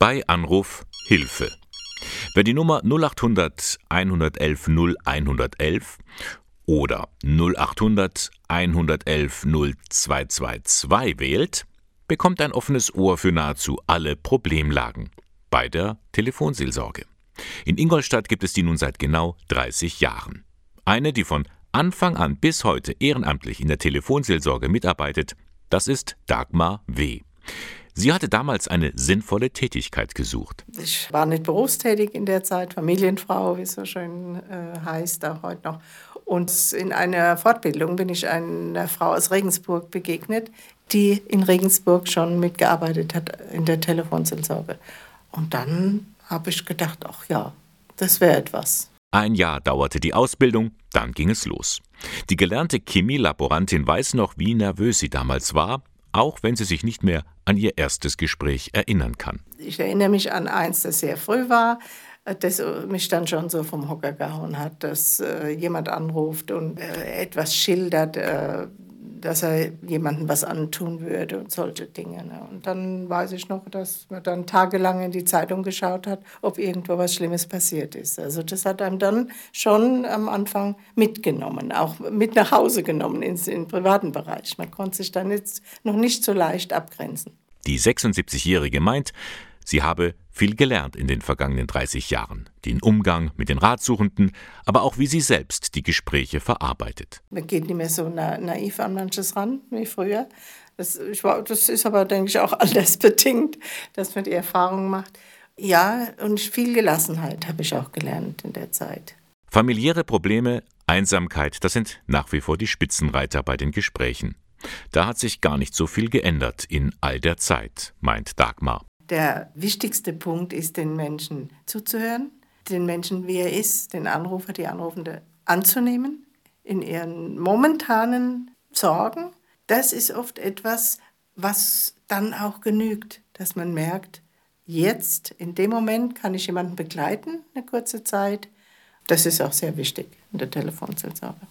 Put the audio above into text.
Bei Anruf Hilfe. Wer die Nummer 0800 111 0111 oder 0800 111 0222 wählt, bekommt ein offenes Ohr für nahezu alle Problemlagen bei der Telefonseelsorge. In Ingolstadt gibt es die nun seit genau 30 Jahren. Eine, die von Anfang an bis heute ehrenamtlich in der Telefonseelsorge mitarbeitet, das ist Dagmar W. Sie hatte damals eine sinnvolle Tätigkeit gesucht. Ich war nicht berufstätig in der Zeit, Familienfrau, wie es so schön äh, heißt, auch heute noch. Und in einer Fortbildung bin ich einer Frau aus Regensburg begegnet, die in Regensburg schon mitgearbeitet hat in der Telefonseelsorge. Und dann habe ich gedacht, ach ja, das wäre etwas. Ein Jahr dauerte die Ausbildung, dann ging es los. Die gelernte Chemielaborantin weiß noch, wie nervös sie damals war, auch wenn sie sich nicht mehr an ihr erstes Gespräch erinnern kann. Ich erinnere mich an eins, das sehr früh war, das mich dann schon so vom Hocker gehauen hat, dass äh, jemand anruft und äh, etwas schildert, äh, dass er jemandem was antun würde und solche Dinge. Ne? Und dann weiß ich noch, dass man dann tagelang in die Zeitung geschaut hat, ob irgendwo was Schlimmes passiert ist. Also das hat einem dann schon am Anfang mitgenommen, auch mit nach Hause genommen ins, in den privaten Bereich. Man konnte sich dann jetzt noch nicht so leicht abgrenzen. Die 76-Jährige meint, Sie habe viel gelernt in den vergangenen 30 Jahren. Den Umgang mit den Ratsuchenden, aber auch wie sie selbst die Gespräche verarbeitet. Man geht nicht mehr so na naiv an manches ran wie früher. Das, ich, das ist aber, denke ich, auch alles bedingt, dass man die Erfahrung macht. Ja, und viel Gelassenheit habe ich auch gelernt in der Zeit. Familiäre Probleme, Einsamkeit, das sind nach wie vor die Spitzenreiter bei den Gesprächen. Da hat sich gar nicht so viel geändert in all der Zeit, meint Dagmar. Der wichtigste Punkt ist, den Menschen zuzuhören, den Menschen, wie er ist, den Anrufer, die Anrufende anzunehmen, in ihren momentanen Sorgen. Das ist oft etwas, was dann auch genügt, dass man merkt, jetzt, in dem Moment kann ich jemanden begleiten, eine kurze Zeit. Das ist auch sehr wichtig in der Telefonseelsorge.